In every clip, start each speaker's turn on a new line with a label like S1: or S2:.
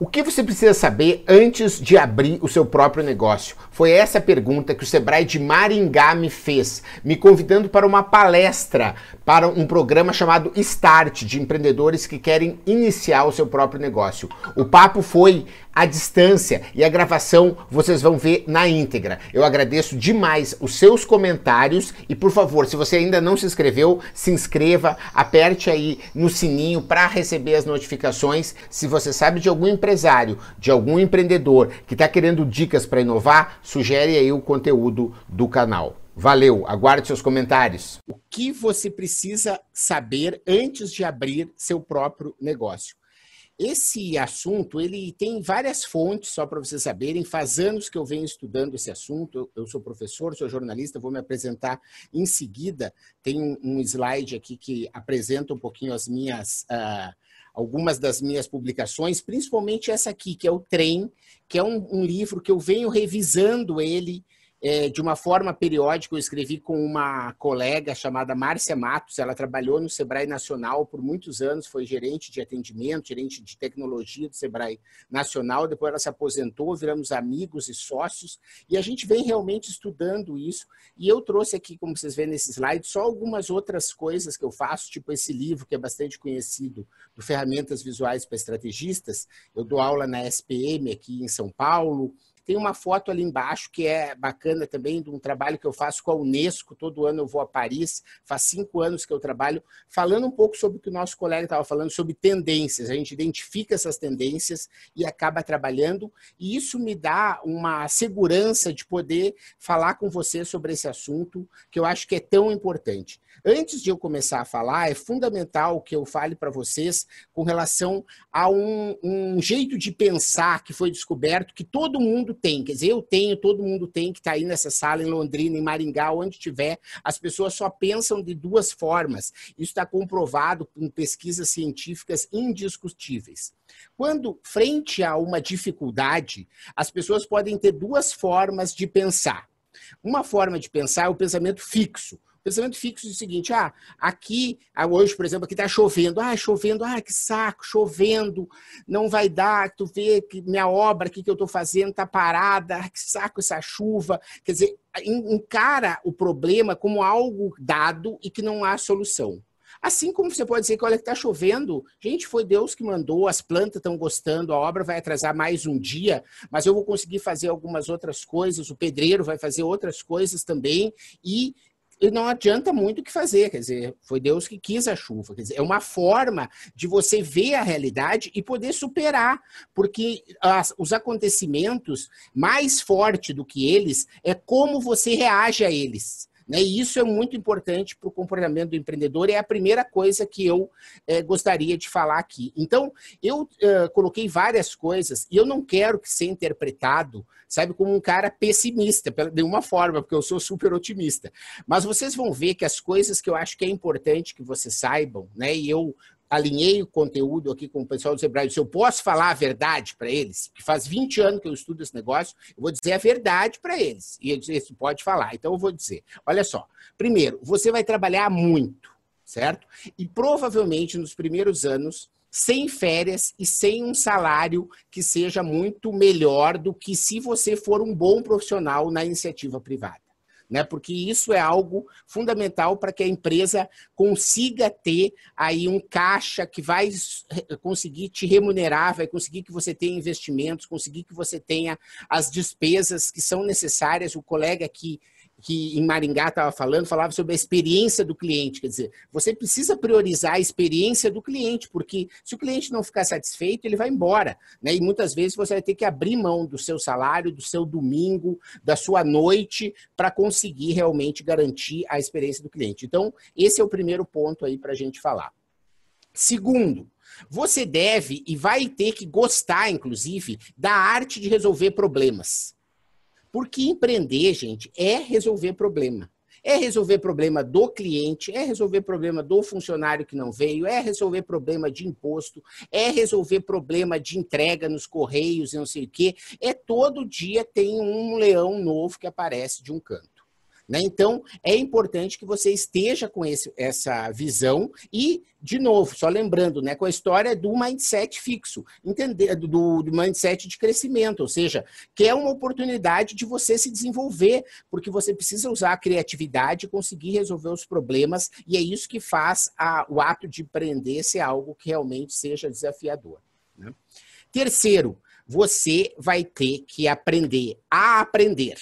S1: O que você precisa saber antes de abrir o seu próprio negócio? Foi essa pergunta que o Sebrae de Maringá me fez, me convidando para uma palestra para um programa chamado Start de empreendedores que querem iniciar o seu próprio negócio. O papo foi à distância e a gravação vocês vão ver na íntegra. Eu agradeço demais os seus comentários e por favor, se você ainda não se inscreveu, se inscreva, aperte aí no sininho para receber as notificações. Se você sabe de algum empresário, de algum empreendedor que está querendo dicas para inovar, sugere aí o conteúdo do canal. Valeu, aguarde seus comentários. O que você precisa saber antes de abrir seu próprio negócio? Esse assunto, ele tem várias fontes, só para vocês saberem. Faz anos que eu venho estudando esse assunto. Eu sou professor, sou jornalista, vou me apresentar em seguida. Tem um slide aqui que apresenta um pouquinho as minhas... Uh, algumas das minhas publicações, principalmente essa aqui, que é o Trem, que é um, um livro que eu venho revisando ele é, de uma forma periódica, eu escrevi com uma colega chamada Márcia Matos. Ela trabalhou no Sebrae Nacional por muitos anos, foi gerente de atendimento, gerente de tecnologia do Sebrae Nacional. Depois ela se aposentou, viramos amigos e sócios, e a gente vem realmente estudando isso. E eu trouxe aqui, como vocês veem nesse slide, só algumas outras coisas que eu faço, tipo esse livro que é bastante conhecido, do Ferramentas Visuais para Estrategistas. Eu dou aula na SPM aqui em São Paulo. Tem uma foto ali embaixo que é bacana também, de um trabalho que eu faço com a Unesco. Todo ano eu vou a Paris, faz cinco anos que eu trabalho, falando um pouco sobre o que o nosso colega estava falando, sobre tendências. A gente identifica essas tendências e acaba trabalhando, e isso me dá uma segurança de poder falar com você sobre esse assunto, que eu acho que é tão importante. Antes de eu começar a falar, é fundamental que eu fale para vocês com relação a um, um jeito de pensar que foi descoberto que todo mundo tem, quer dizer, eu tenho, todo mundo tem que está aí nessa sala em Londrina, em Maringá, onde tiver, as pessoas só pensam de duas formas. Isso está comprovado em pesquisas científicas indiscutíveis. Quando, frente a uma dificuldade, as pessoas podem ter duas formas de pensar. Uma forma de pensar é o pensamento fixo. Pensamento fixo é o seguinte: ah, aqui, ah, hoje, por exemplo, aqui está chovendo. Ah, chovendo, ah, que saco, chovendo, não vai dar. Tu vê que minha obra aqui que eu estou fazendo está parada, ah, que saco essa chuva. Quer dizer, encara o problema como algo dado e que não há solução. Assim como você pode dizer que, olha, está chovendo, gente, foi Deus que mandou, as plantas estão gostando, a obra vai atrasar mais um dia, mas eu vou conseguir fazer algumas outras coisas, o pedreiro vai fazer outras coisas também, e não adianta muito o que fazer, quer dizer, foi Deus que quis a chuva, quer dizer, é uma forma de você ver a realidade e poder superar, porque as, os acontecimentos, mais forte do que eles, é como você reage a eles. Né? E isso é muito importante para o comportamento do empreendedor, é a primeira coisa que eu é, gostaria de falar aqui. Então, eu uh, coloquei várias coisas e eu não quero que seja interpretado, sabe, como um cara pessimista, de nenhuma forma, porque eu sou super otimista. Mas vocês vão ver que as coisas que eu acho que é importante que vocês saibam, né, e eu alinhei o conteúdo aqui com o pessoal do Sebrae, se eu posso falar a verdade para eles, que faz 20 anos que eu estudo esse negócio, eu vou dizer a verdade para eles. E eles pode falar. Então eu vou dizer. Olha só. Primeiro, você vai trabalhar muito, certo? E provavelmente nos primeiros anos sem férias e sem um salário que seja muito melhor do que se você for um bom profissional na iniciativa privada né? Porque isso é algo fundamental para que a empresa consiga ter aí um caixa que vai conseguir te remunerar, vai conseguir que você tenha investimentos, conseguir que você tenha as despesas que são necessárias. O colega aqui que em Maringá estava falando, falava sobre a experiência do cliente. Quer dizer, você precisa priorizar a experiência do cliente, porque se o cliente não ficar satisfeito, ele vai embora. Né? E muitas vezes você vai ter que abrir mão do seu salário, do seu domingo, da sua noite, para conseguir realmente garantir a experiência do cliente. Então, esse é o primeiro ponto aí para a gente falar. Segundo, você deve e vai ter que gostar, inclusive, da arte de resolver problemas. Porque empreender, gente, é resolver problema. É resolver problema do cliente, é resolver problema do funcionário que não veio, é resolver problema de imposto, é resolver problema de entrega nos correios e não sei o quê. É todo dia tem um leão novo que aparece de um canto. Né? Então, é importante que você esteja com esse, essa visão e, de novo, só lembrando, né, com a história do mindset fixo, entender do, do mindset de crescimento, ou seja, que é uma oportunidade de você se desenvolver, porque você precisa usar a criatividade conseguir resolver os problemas, e é isso que faz a, o ato de empreender ser algo que realmente seja desafiador. Né? Terceiro, você vai ter que aprender a aprender.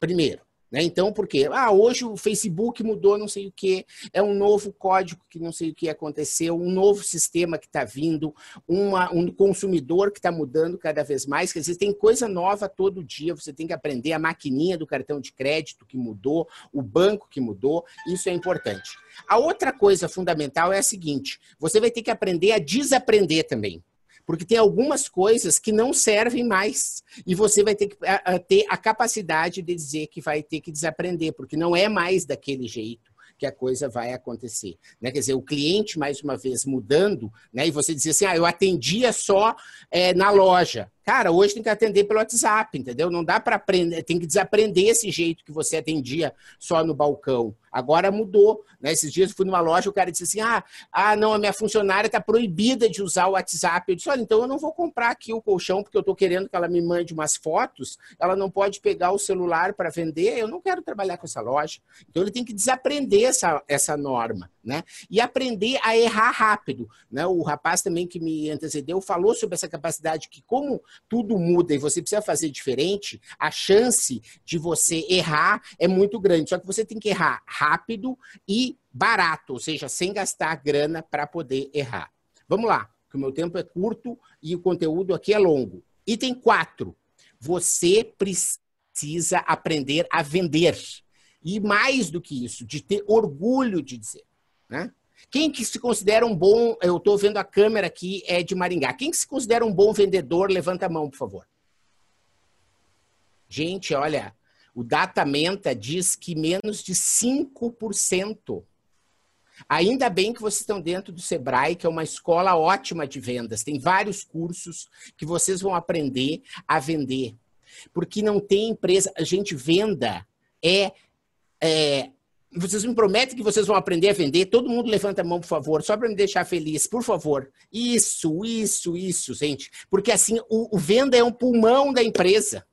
S1: Primeiro, né? Então, por quê? Ah, hoje o Facebook mudou não sei o que, é um novo código que não sei o que aconteceu, um novo sistema que está vindo, uma, um consumidor que está mudando cada vez mais. Quer dizer, tem coisa nova todo dia, você tem que aprender a maquininha do cartão de crédito que mudou, o banco que mudou, isso é importante. A outra coisa fundamental é a seguinte: você vai ter que aprender a desaprender também porque tem algumas coisas que não servem mais e você vai ter que ter a capacidade de dizer que vai ter que desaprender, porque não é mais daquele jeito que a coisa vai acontecer. Né? Quer dizer, o cliente, mais uma vez, mudando, né? e você dizer assim, ah, eu atendia só é, na loja. Cara, hoje tem que atender pelo WhatsApp, entendeu? Não dá para aprender, tem que desaprender esse jeito que você atendia só no balcão. Agora mudou. Né? Esses dias eu fui numa loja, o cara disse assim: ah, ah não, a minha funcionária está proibida de usar o WhatsApp. Eu disse: olha, então eu não vou comprar aqui o colchão porque eu estou querendo que ela me mande umas fotos. Ela não pode pegar o celular para vender. Eu não quero trabalhar com essa loja. Então ele tem que desaprender essa, essa norma. Né? E aprender a errar rápido. Né? O rapaz também que me antecedeu falou sobre essa capacidade que, como tudo muda e você precisa fazer diferente, a chance de você errar é muito grande. Só que você tem que errar rápido e barato, ou seja, sem gastar grana para poder errar. Vamos lá, que o meu tempo é curto e o conteúdo aqui é longo. Item 4. Você precisa aprender a vender. E mais do que isso, de ter orgulho de dizer. Né? Quem que se considera um bom, eu estou vendo a câmera aqui, é de Maringá. Quem que se considera um bom vendedor, levanta a mão, por favor. Gente, olha, o Datamenta diz que menos de 5%. Ainda bem que vocês estão dentro do Sebrae, que é uma escola ótima de vendas. Tem vários cursos que vocês vão aprender a vender. Porque não tem empresa. A gente venda é, é vocês me prometem que vocês vão aprender a vender? Todo mundo levanta a mão, por favor, só para me deixar feliz, por favor. Isso, isso, isso, gente. Porque assim, o, o venda é um pulmão da empresa.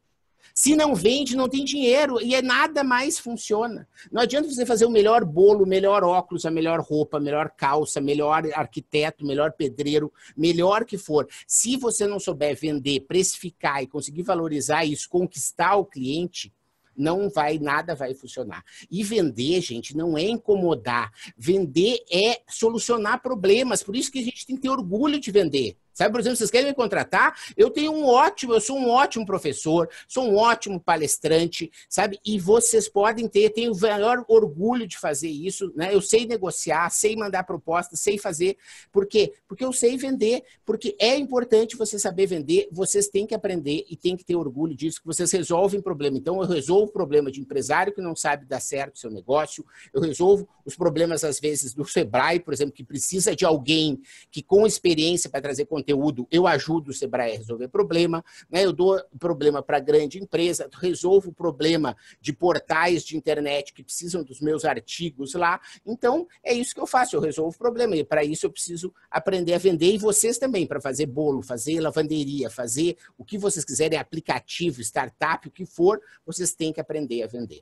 S1: Se não vende, não tem dinheiro e é nada mais funciona. Não adianta você fazer o melhor bolo, o melhor óculos, a melhor roupa, a melhor calça, melhor arquiteto, melhor pedreiro, melhor que for. Se você não souber vender, precificar e conseguir valorizar isso, conquistar o cliente, não vai, nada vai funcionar. E vender, gente, não é incomodar. Vender é solucionar problemas. Por isso que a gente tem que ter orgulho de vender. Sabe, por exemplo, vocês querem me contratar? Eu tenho um ótimo, eu sou um ótimo professor, sou um ótimo palestrante, sabe? E vocês podem ter, tenho o maior orgulho de fazer isso, né? Eu sei negociar, sei mandar propostas, sei fazer. Por quê? Porque eu sei vender, porque é importante você saber vender, vocês têm que aprender e têm que ter orgulho disso, que vocês resolvem problema. Então, eu resolvo o problema de empresário que não sabe dar certo o seu negócio, eu resolvo os problemas, às vezes, do Sebrae, por exemplo, que precisa de alguém que com experiência para trazer conteúdo eu ajudo o Sebrae a resolver problema, né? eu dou problema para grande empresa, resolvo o problema de portais de internet que precisam dos meus artigos lá. Então, é isso que eu faço, eu resolvo o problema. E para isso eu preciso aprender a vender e vocês também, para fazer bolo, fazer lavanderia, fazer o que vocês quiserem, aplicativo, startup, o que for, vocês têm que aprender a vender.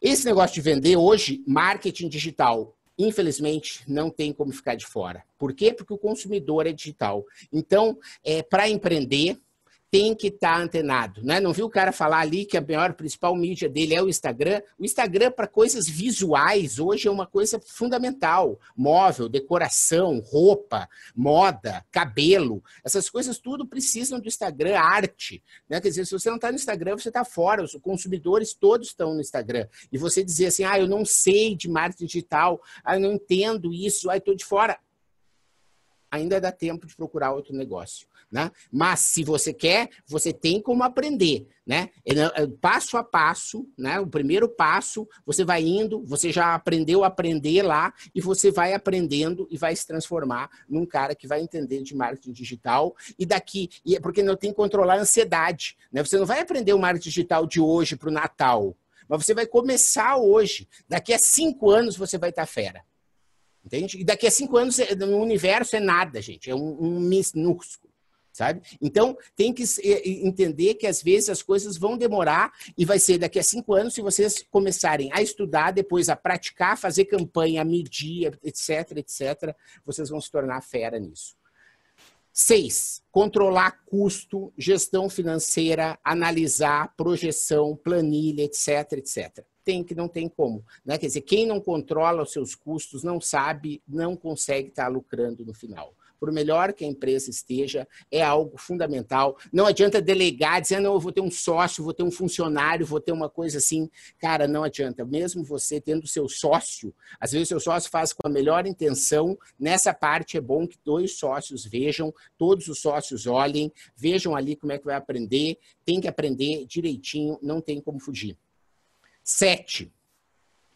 S1: Esse negócio de vender hoje, marketing digital, infelizmente, não tem como ficar de fora. Por quê? Porque o consumidor é digital. Então, é, para empreender, tem que estar tá antenado, né? Não viu o cara falar ali que a maior principal mídia dele é o Instagram? O Instagram para coisas visuais hoje é uma coisa fundamental. Móvel, decoração, roupa, moda, cabelo, essas coisas tudo precisam do Instagram, arte, né? Quer dizer, se você não está no Instagram, você está fora. Os consumidores todos estão no Instagram. E você dizer assim, ah, eu não sei de marketing digital, ah, eu não entendo isso, ah, estou de fora ainda dá tempo de procurar outro negócio. Né? Mas se você quer, você tem como aprender, né? É, passo a passo, né? O primeiro passo, você vai indo, você já aprendeu a aprender lá e você vai aprendendo e vai se transformar num cara que vai entender de marketing digital e daqui, é porque não tem que controlar a ansiedade, né? Você não vai aprender o marketing digital de hoje para o Natal. Mas você vai começar hoje. Daqui a cinco anos você vai estar fera. Entende? E daqui a cinco anos é, no universo é nada, gente. É um, um minúsculo. Sabe? Então, tem que entender que às vezes as coisas vão demorar e vai ser daqui a cinco anos, se vocês começarem a estudar, depois a praticar, fazer campanha, medir, etc, etc, vocês vão se tornar fera nisso. Seis, controlar custo, gestão financeira, analisar projeção, planilha, etc, etc. Tem que não tem como. Né? Quer dizer, quem não controla os seus custos não sabe, não consegue estar lucrando no final por melhor que a empresa esteja, é algo fundamental. Não adianta delegar, dizer, não, eu vou ter um sócio, vou ter um funcionário, vou ter uma coisa assim. Cara, não adianta. Mesmo você tendo seu sócio, às vezes seu sócio faz com a melhor intenção, nessa parte é bom que dois sócios vejam, todos os sócios olhem, vejam ali como é que vai aprender, tem que aprender direitinho, não tem como fugir. Sete,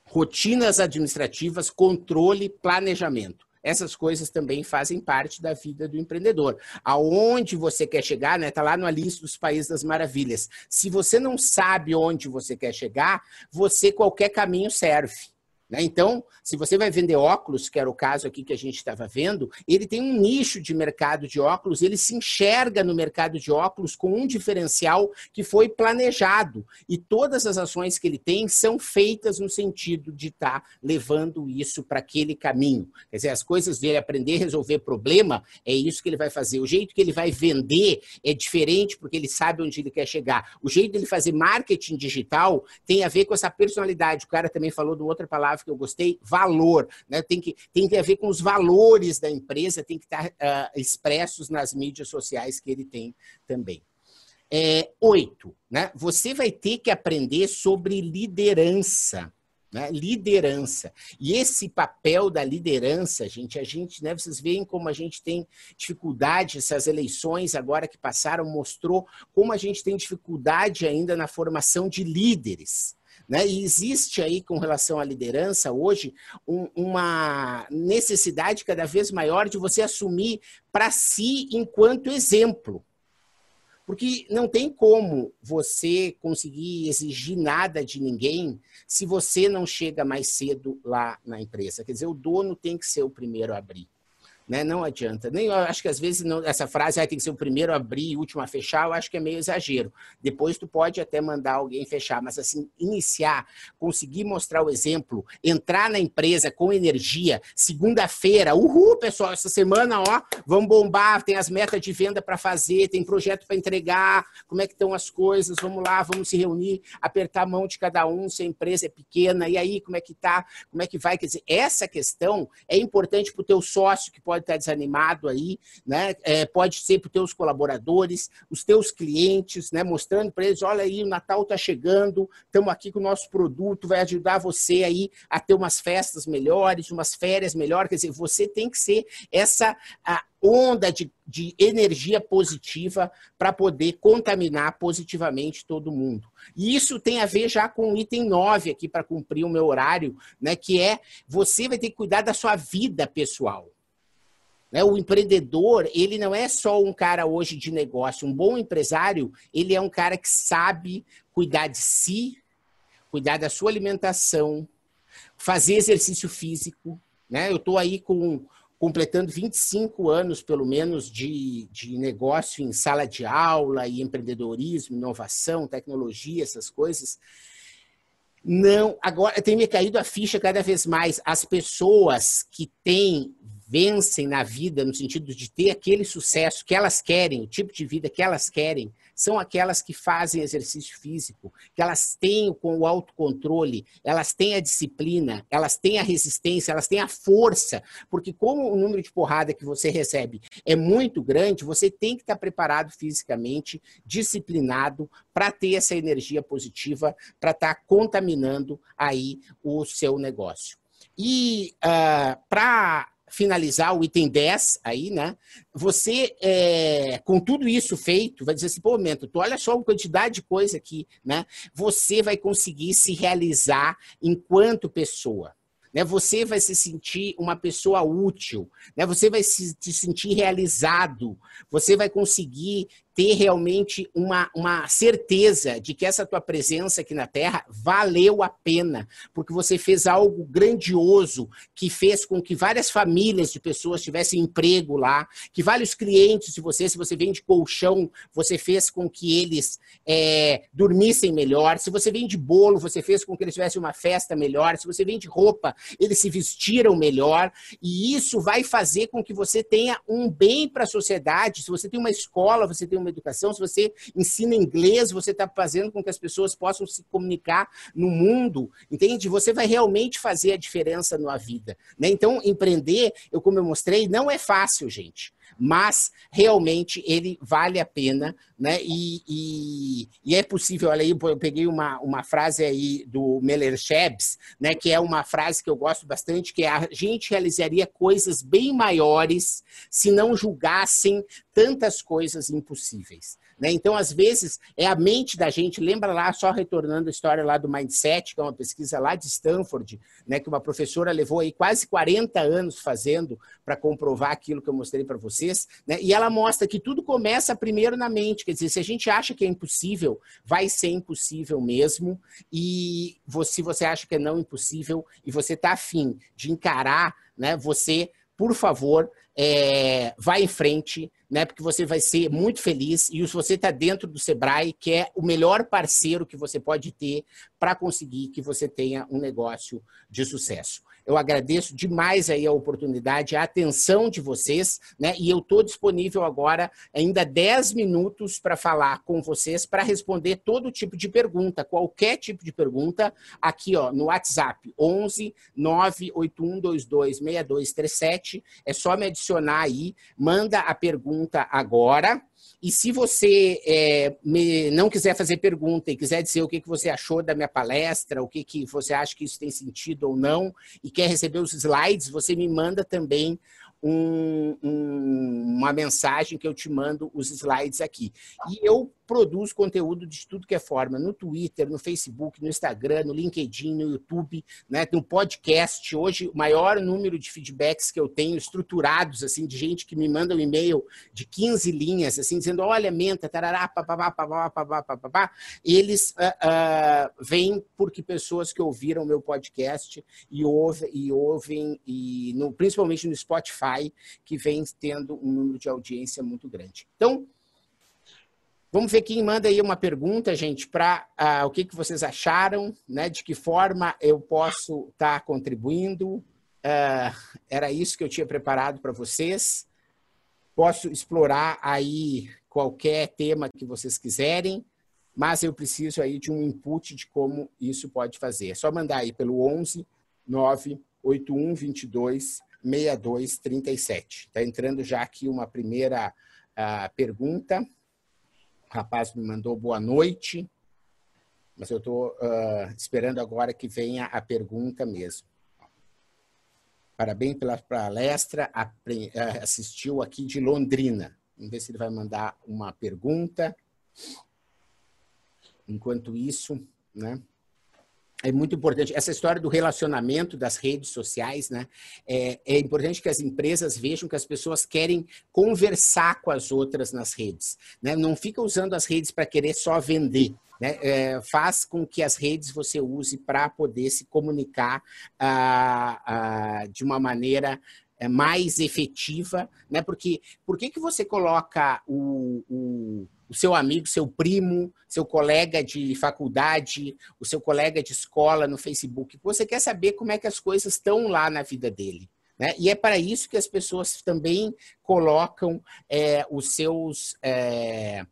S1: rotinas administrativas, controle, planejamento. Essas coisas também fazem parte da vida do empreendedor. Aonde você quer chegar, né? Está lá no lista dos Países das Maravilhas. Se você não sabe onde você quer chegar, você qualquer caminho serve. Né? Então, se você vai vender óculos, que era o caso aqui que a gente estava vendo, ele tem um nicho de mercado de óculos, ele se enxerga no mercado de óculos com um diferencial que foi planejado. E todas as ações que ele tem são feitas no sentido de estar tá levando isso para aquele caminho. Quer dizer, as coisas dele aprender a resolver problema, é isso que ele vai fazer. O jeito que ele vai vender é diferente, porque ele sabe onde ele quer chegar. O jeito dele fazer marketing digital tem a ver com essa personalidade. O cara também falou de outra palavra palavra que eu gostei, valor. Né? Tem, que, tem que a ver com os valores da empresa, tem que estar uh, expressos nas mídias sociais que ele tem também. É, oito, né? você vai ter que aprender sobre liderança. Né? Liderança. E esse papel da liderança, gente, a gente, né, vocês veem como a gente tem dificuldade, essas eleições agora que passaram mostrou como a gente tem dificuldade ainda na formação de líderes. Né? E existe aí, com relação à liderança, hoje, um, uma necessidade cada vez maior de você assumir para si enquanto exemplo. Porque não tem como você conseguir exigir nada de ninguém se você não chega mais cedo lá na empresa. Quer dizer, o dono tem que ser o primeiro a abrir. Né? Não adianta. Nem, acho que às vezes não, essa frase ah, tem que ser o primeiro a abrir e o último a fechar, eu acho que é meio exagero. Depois tu pode até mandar alguém fechar, mas assim, iniciar, conseguir mostrar o exemplo, entrar na empresa com energia, segunda-feira, uhul, pessoal, essa semana, ó, vamos bombar, tem as metas de venda para fazer, tem projeto para entregar, como é que estão as coisas, vamos lá, vamos se reunir, apertar a mão de cada um, se a empresa é pequena, e aí, como é que tá, como é que vai, quer dizer, essa questão é importante para o teu sócio que pode pode estar desanimado aí, né? É, pode ser para os teus colaboradores, os teus clientes, né? Mostrando para eles, olha aí, o Natal está chegando, estamos aqui com o nosso produto, vai ajudar você aí a ter umas festas melhores, umas férias melhores. Quer dizer, você tem que ser essa a onda de, de energia positiva para poder contaminar positivamente todo mundo. E isso tem a ver já com o item 9 aqui para cumprir o meu horário, né, que é você vai ter que cuidar da sua vida pessoal. Né? O empreendedor, ele não é só um cara hoje de negócio. Um bom empresário, ele é um cara que sabe cuidar de si, cuidar da sua alimentação, fazer exercício físico. Né? Eu estou aí com completando 25 anos, pelo menos, de, de negócio em sala de aula e empreendedorismo, inovação, tecnologia, essas coisas. Não, agora tem me caído a ficha cada vez mais. As pessoas que têm vencem na vida no sentido de ter aquele sucesso que elas querem, o tipo de vida que elas querem, são aquelas que fazem exercício físico, que elas têm o autocontrole, elas têm a disciplina, elas têm a resistência, elas têm a força, porque como o número de porrada que você recebe é muito grande, você tem que estar preparado fisicamente, disciplinado para ter essa energia positiva, para estar contaminando aí o seu negócio. E uh, ah, para finalizar o item 10 aí, né? Você, é, com tudo isso feito, vai dizer assim, pô, Mento, tu olha só a quantidade de coisa aqui, né? Você vai conseguir se realizar enquanto pessoa. Né? Você vai se sentir uma pessoa útil, né? você vai se, se sentir realizado, você vai conseguir ter realmente uma, uma certeza de que essa tua presença aqui na Terra valeu a pena, porque você fez algo grandioso que fez com que várias famílias de pessoas tivessem emprego lá, que vários clientes de você, se você vende colchão, você fez com que eles é, dormissem melhor, se você vende bolo, você fez com que eles tivessem uma festa melhor, se você vende roupa, eles se vestiram melhor, e isso vai fazer com que você tenha um bem para a sociedade. Se você tem uma escola, você tem uma educação, se você ensina inglês, você está fazendo com que as pessoas possam se comunicar no mundo, entende? Você vai realmente fazer a diferença na vida. Né? Então, empreender, eu como eu mostrei, não é fácil, gente mas realmente ele vale a pena, né? E, e, e, é possível, olha aí, eu peguei uma, uma frase aí do Meller Shebs, né? Que é uma frase que eu gosto bastante, que é a gente realizaria coisas bem maiores se não julgassem tantas coisas impossíveis. Né? Então, às vezes, é a mente da gente. Lembra lá, só retornando a história lá do Mindset, que é uma pesquisa lá de Stanford, né, que uma professora levou aí quase 40 anos fazendo para comprovar aquilo que eu mostrei para vocês. Né? E ela mostra que tudo começa primeiro na mente. Quer dizer, se a gente acha que é impossível, vai ser impossível mesmo. E se você acha que é não impossível e você está afim de encarar, né, você, por favor, é, vai em frente, né? Porque você vai ser muito feliz e se você está dentro do Sebrae, que é o melhor parceiro que você pode ter para conseguir que você tenha um negócio de sucesso. Eu agradeço demais aí a oportunidade, a atenção de vocês, né? E eu estou disponível agora, ainda 10 minutos para falar com vocês, para responder todo tipo de pergunta, qualquer tipo de pergunta, aqui ó, no WhatsApp, 11 98122 6237. É só me adicionar aí, manda a pergunta agora e se você é, me, não quiser fazer pergunta e quiser dizer o que, que você achou da minha palestra, o que, que você acha que isso tem sentido ou não, e quer receber os slides, você me manda também um, um, uma mensagem que eu te mando os slides aqui. E eu produz conteúdo de tudo que é forma, no Twitter, no Facebook, no Instagram, no LinkedIn, no YouTube, né, no podcast. Hoje, o maior número de feedbacks que eu tenho estruturados, assim, de gente que me manda um e-mail de 15 linhas, assim, dizendo, olha, menta, tarará, papapá, papapá, papapá, papapá, eles uh, uh, vêm porque pessoas que ouviram meu podcast e, ouve, e ouvem, e no, principalmente no Spotify, que vem tendo um número de audiência muito grande. Então, Vamos ver quem manda aí uma pergunta, gente, para uh, ah, o que, que vocês acharam, né? De que forma eu posso estar tá contribuindo. Uh, era isso que eu tinha preparado para vocês. Posso explorar aí qualquer tema que vocês quiserem, mas eu preciso aí de um input de como isso pode fazer. É só mandar aí pelo 11 981 22 62 37. Está entrando já aqui uma primeira uh, pergunta. O rapaz me mandou boa noite, mas eu estou uh, esperando agora que venha a pergunta mesmo. Parabéns pela palestra, ah, assistiu aqui de Londrina. Vamos ver se ele vai mandar uma pergunta. Enquanto isso, né? É muito importante. Essa história do relacionamento das redes sociais, né? É, é, importante que as empresas vejam que as pessoas querem conversar com as outras nas redes. Né? Não fica usando as redes para querer só vender. Né? É, faz com que as redes você use para poder se comunicar ah, ah, de uma maneira é, mais efetiva, né? Porque por que, que você coloca o, o o seu amigo, seu primo, seu colega de faculdade, o seu colega de escola no Facebook. Você quer saber como é que as coisas estão lá na vida dele. Né? E é para isso que as pessoas também colocam é, os seus. É,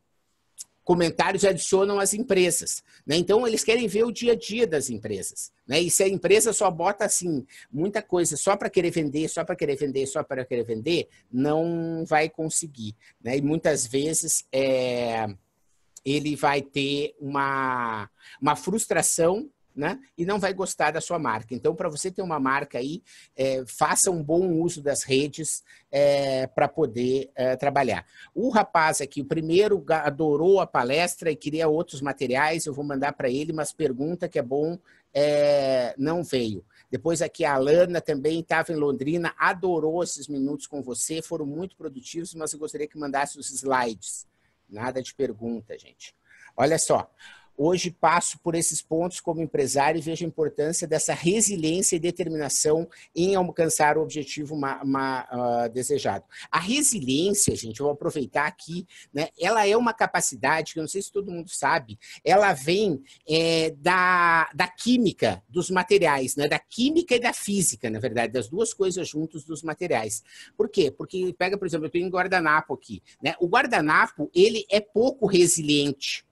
S1: comentários adicionam as empresas. Né? Então, eles querem ver o dia a dia das empresas. Né? E se a empresa só bota assim, muita coisa só para querer vender, só para querer vender, só para querer vender, não vai conseguir. Né? E muitas vezes é, ele vai ter uma, uma frustração né? E não vai gostar da sua marca. Então, para você ter uma marca aí, é, faça um bom uso das redes é, para poder é, trabalhar. O rapaz aqui, o primeiro, adorou a palestra e queria outros materiais. Eu vou mandar para ele, mas pergunta que é bom, é, não veio. Depois aqui a Alana também estava em Londrina, adorou esses minutos com você, foram muito produtivos, mas eu gostaria que mandasse os slides. Nada de pergunta, gente. Olha só. Hoje passo por esses pontos como empresário e vejo a importância dessa resiliência e determinação em alcançar o objetivo uma, uma, uh, desejado. A resiliência, gente, eu vou aproveitar aqui, né? Ela é uma capacidade que eu não sei se todo mundo sabe, ela vem é, da, da química dos materiais, né? Da química e da física, na verdade, das duas coisas juntos dos materiais. Por quê? Porque pega, por exemplo, eu tenho um guardanapo aqui, né? O guardanapo ele é pouco resiliente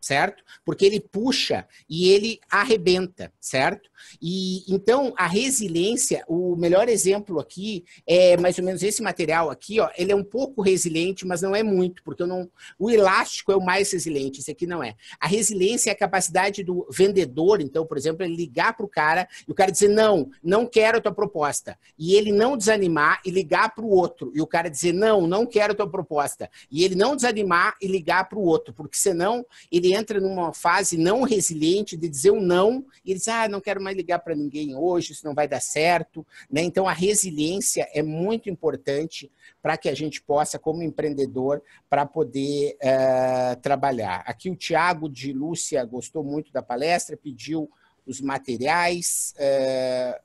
S1: certo? Porque ele puxa e ele arrebenta, certo? E então a resiliência, o melhor exemplo aqui é mais ou menos esse material aqui, ó, ele é um pouco resiliente, mas não é muito, porque eu não, o elástico é o mais resiliente, esse aqui não é. A resiliência é a capacidade do vendedor, então, por exemplo, ele ligar para o cara e o cara dizer não, não quero a tua proposta, e ele não desanimar e ligar para o outro, e o cara dizer não, não quero a tua proposta, e ele não desanimar e ligar para o outro, porque senão ele entra numa fase não resiliente de dizer um não, e diz, ah, não quero mais ligar para ninguém hoje, isso não vai dar certo. Né? Então, a resiliência é muito importante para que a gente possa, como empreendedor, para poder uh, trabalhar. Aqui o Tiago de Lúcia gostou muito da palestra, pediu os materiais. Uh,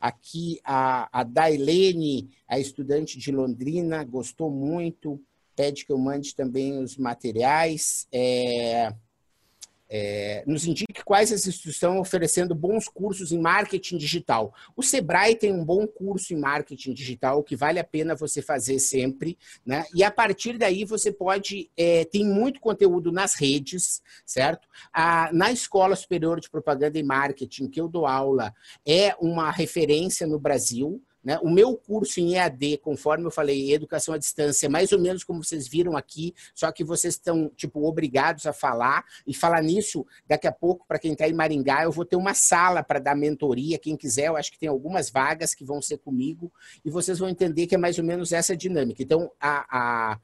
S1: aqui a, a Dailene, a estudante de Londrina, gostou muito, pede que eu mande também os materiais. É, é, nos indique quais as instituições estão oferecendo bons cursos em marketing digital. O Sebrae tem um bom curso em marketing digital que vale a pena você fazer sempre, né? E a partir daí você pode é, tem muito conteúdo nas redes, certo? Na Escola Superior de Propaganda e Marketing que eu dou aula é uma referência no Brasil. Né? O meu curso em EAD, conforme eu falei, educação à distância, é mais ou menos como vocês viram aqui, só que vocês estão tipo obrigados a falar e falar nisso. Daqui a pouco, para quem está em Maringá, eu vou ter uma sala para dar mentoria. Quem quiser, eu acho que tem algumas vagas que vão ser comigo e vocês vão entender que é mais ou menos essa dinâmica. Então, a,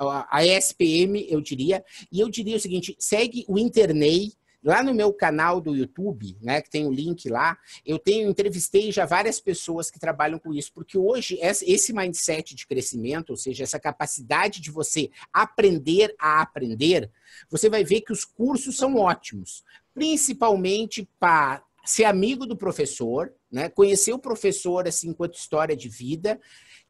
S1: a, a ESPM, eu diria, e eu diria o seguinte: segue o Internei Lá no meu canal do YouTube, né, que tem o link lá, eu tenho entrevistei já várias pessoas que trabalham com isso, porque hoje esse mindset de crescimento, ou seja, essa capacidade de você aprender a aprender, você vai ver que os cursos são ótimos, principalmente para ser amigo do professor, né, conhecer o professor assim enquanto história de vida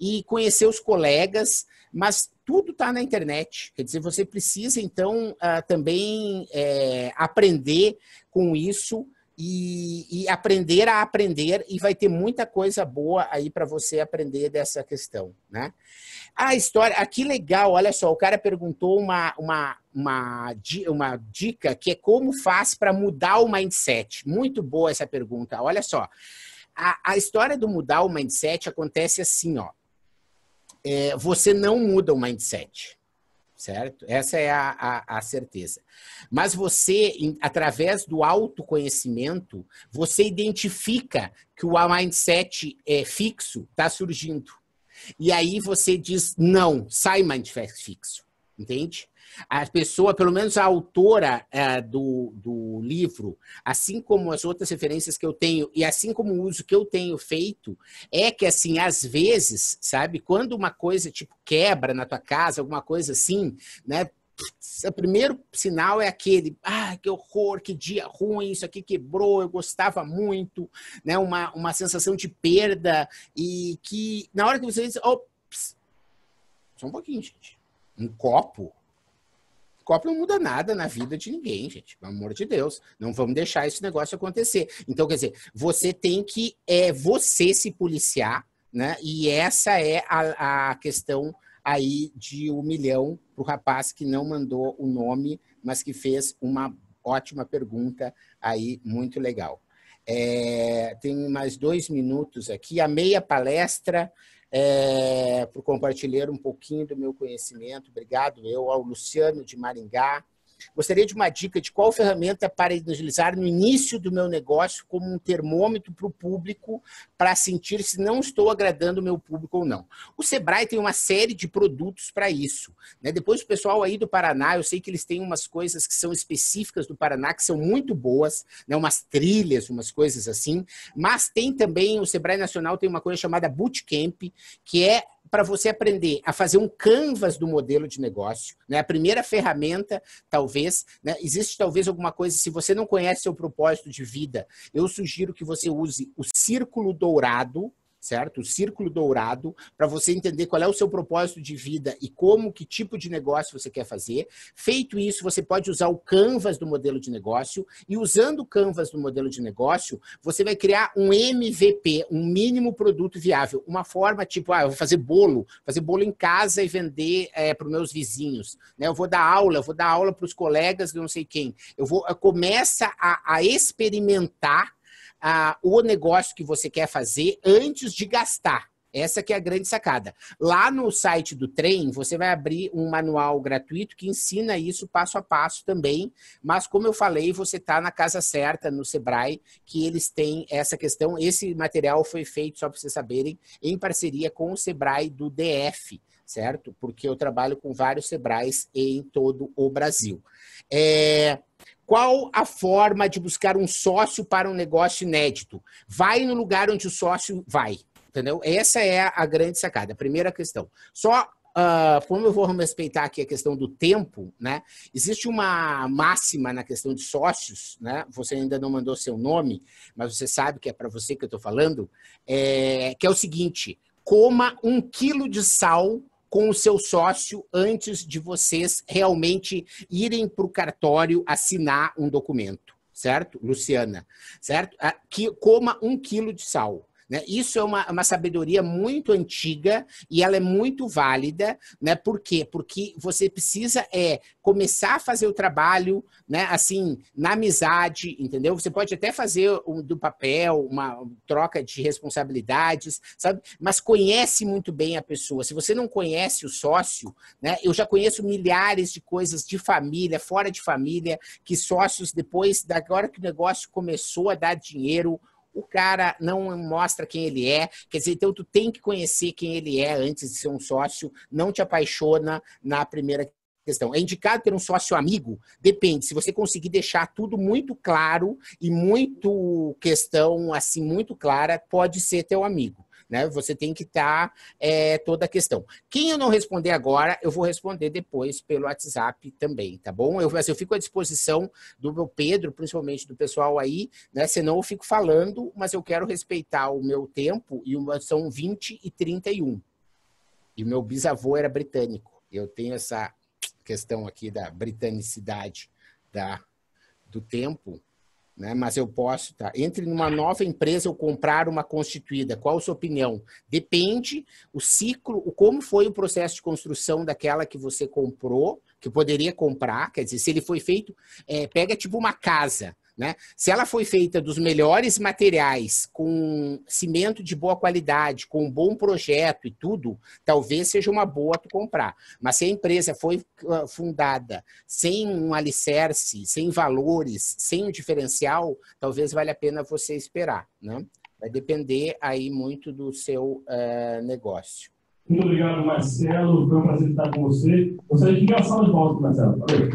S1: e conhecer os colegas, mas tudo está na internet. Quer dizer, você precisa, então, uh, também é, aprender com isso e, e, aprender a aprender, e vai ter muita coisa boa aí para você aprender dessa questão. Né? A história, aqui legal, olha só, o cara perguntou uma, uma, uma, uma dica que é como faz para mudar o mindset. Muito boa essa pergunta. Olha só, a, a história do mudar o mindset acontece assim, ó é, você não muda o mindset, certo? Essa é a, a, a, certeza. Mas você, através do autoconhecimento, você identifica que o mindset é fixo está surgindo. E aí você diz, não, sai mindset fixo, entende? A pessoa, pelo menos a autora é, do, do livro, assim como as outras referências que eu tenho, e assim como o uso que eu tenho feito, é que, assim, às vezes, sabe, quando uma coisa, tipo, quebra na tua casa, alguma coisa assim, né, o primeiro sinal é aquele, ah, que horror, que dia ruim, isso aqui quebrou, eu gostava muito, né? Uma, uma sensação de perda e que na hora que você diz, oh, só um pouquinho, gente, um copo copo não muda nada na vida de ninguém, gente. Pelo amor de Deus. Não vamos deixar esse negócio acontecer. Então, quer dizer, você tem que é, você se policiar, né? E essa é a, a questão aí de um milhão para o rapaz que não mandou o nome, mas que fez uma ótima pergunta aí, muito legal. É, tem mais dois minutos aqui. A meia palestra é, por compartilhar um pouquinho do meu conhecimento. Obrigado eu ao Luciano de Maringá, Gostaria de uma dica de qual ferramenta para utilizar no início do meu negócio como um termômetro para o público para sentir se não estou agradando o meu público ou não. O Sebrae tem uma série de produtos para isso. Né? Depois o pessoal aí do Paraná, eu sei que eles têm umas coisas que são específicas do Paraná, que são muito boas, né? umas trilhas, umas coisas assim, mas tem também, o Sebrae Nacional tem uma coisa chamada Bootcamp, que é para você aprender a fazer um canvas do modelo de negócio. Né? A primeira ferramenta, talvez, né? existe talvez alguma coisa, se você não conhece seu propósito de vida, eu sugiro que você use o círculo dourado, certo? O círculo dourado, para você entender qual é o seu propósito de vida e como, que tipo de negócio você quer fazer. Feito isso, você pode usar o Canvas do modelo de negócio e usando o Canvas do modelo de negócio, você vai criar um MVP, um mínimo produto viável, uma forma tipo, ah, eu vou fazer bolo, fazer bolo em casa e vender é, para os meus vizinhos, né? Eu vou dar aula, eu vou dar aula para os colegas de não sei quem. Eu vou, começa a, a experimentar o negócio que você quer fazer antes de gastar. Essa que é a grande sacada. Lá no site do trem, você vai abrir um manual gratuito que ensina isso passo a passo também. Mas, como eu falei, você está na casa certa, no Sebrae, que eles têm essa questão. Esse material foi feito, só para vocês saberem, em parceria com o Sebrae do DF, certo? Porque eu trabalho com vários Sebrais em todo o Brasil. É... Qual a forma de buscar um sócio para um negócio inédito? Vai no lugar onde o sócio vai, entendeu? Essa é a grande sacada. A primeira questão. Só Uh, como eu vou respeitar aqui a questão do tempo, né? Existe uma máxima na questão de sócios, né? Você ainda não mandou seu nome, mas você sabe que é para você que eu estou falando, é, que é o seguinte: coma um quilo de sal com o seu sócio antes de vocês realmente irem para o cartório assinar um documento, certo? Luciana, certo? Ah, que coma um quilo de sal. Né? Isso é uma, uma sabedoria muito antiga e ela é muito válida, né? Por quê? Porque você precisa é começar a fazer o trabalho, né? Assim, na amizade, entendeu? Você pode até fazer um, do papel uma troca de responsabilidades, sabe? Mas conhece muito bem a pessoa. Se você não conhece o sócio, né? Eu já conheço milhares de coisas de família, fora de família, que sócios depois da hora que o negócio começou a dar dinheiro o cara não mostra quem ele é. Quer dizer, então tu tem que conhecer quem ele é antes de ser um sócio, não te apaixona na primeira questão. É indicado ter um sócio amigo? Depende. Se você conseguir deixar tudo muito claro e muito questão assim muito clara, pode ser teu amigo né? Você tem que estar tá, é, toda a questão. Quem eu não responder agora, eu vou responder depois pelo WhatsApp também, tá bom? Eu, assim, eu fico à disposição do meu Pedro, principalmente do pessoal aí, né? Senão eu fico falando, mas eu quero respeitar o meu tempo e uma, são 20 e 31. E meu bisavô era britânico. Eu tenho essa questão aqui da britanicidade da, do tempo né? Mas eu posso, tá? Entre numa nova empresa ou comprar uma constituída. Qual a sua opinião? Depende o ciclo, o como foi o processo de construção daquela que você comprou, que poderia comprar. Quer dizer, se ele foi feito, é, pega tipo uma casa. Né? Se ela foi feita dos melhores materiais, com cimento de boa qualidade, com um bom projeto e tudo, talvez seja uma boa tu comprar. Mas se a empresa foi ah, fundada sem um alicerce, sem valores, sem um diferencial, talvez valha a pena você esperar. Né? Vai depender aí muito do seu uh, negócio.
S2: Muito obrigado, Marcelo. Foi um prazer estar com você. Gostaria de à sala de volta, Marcelo. Valeu.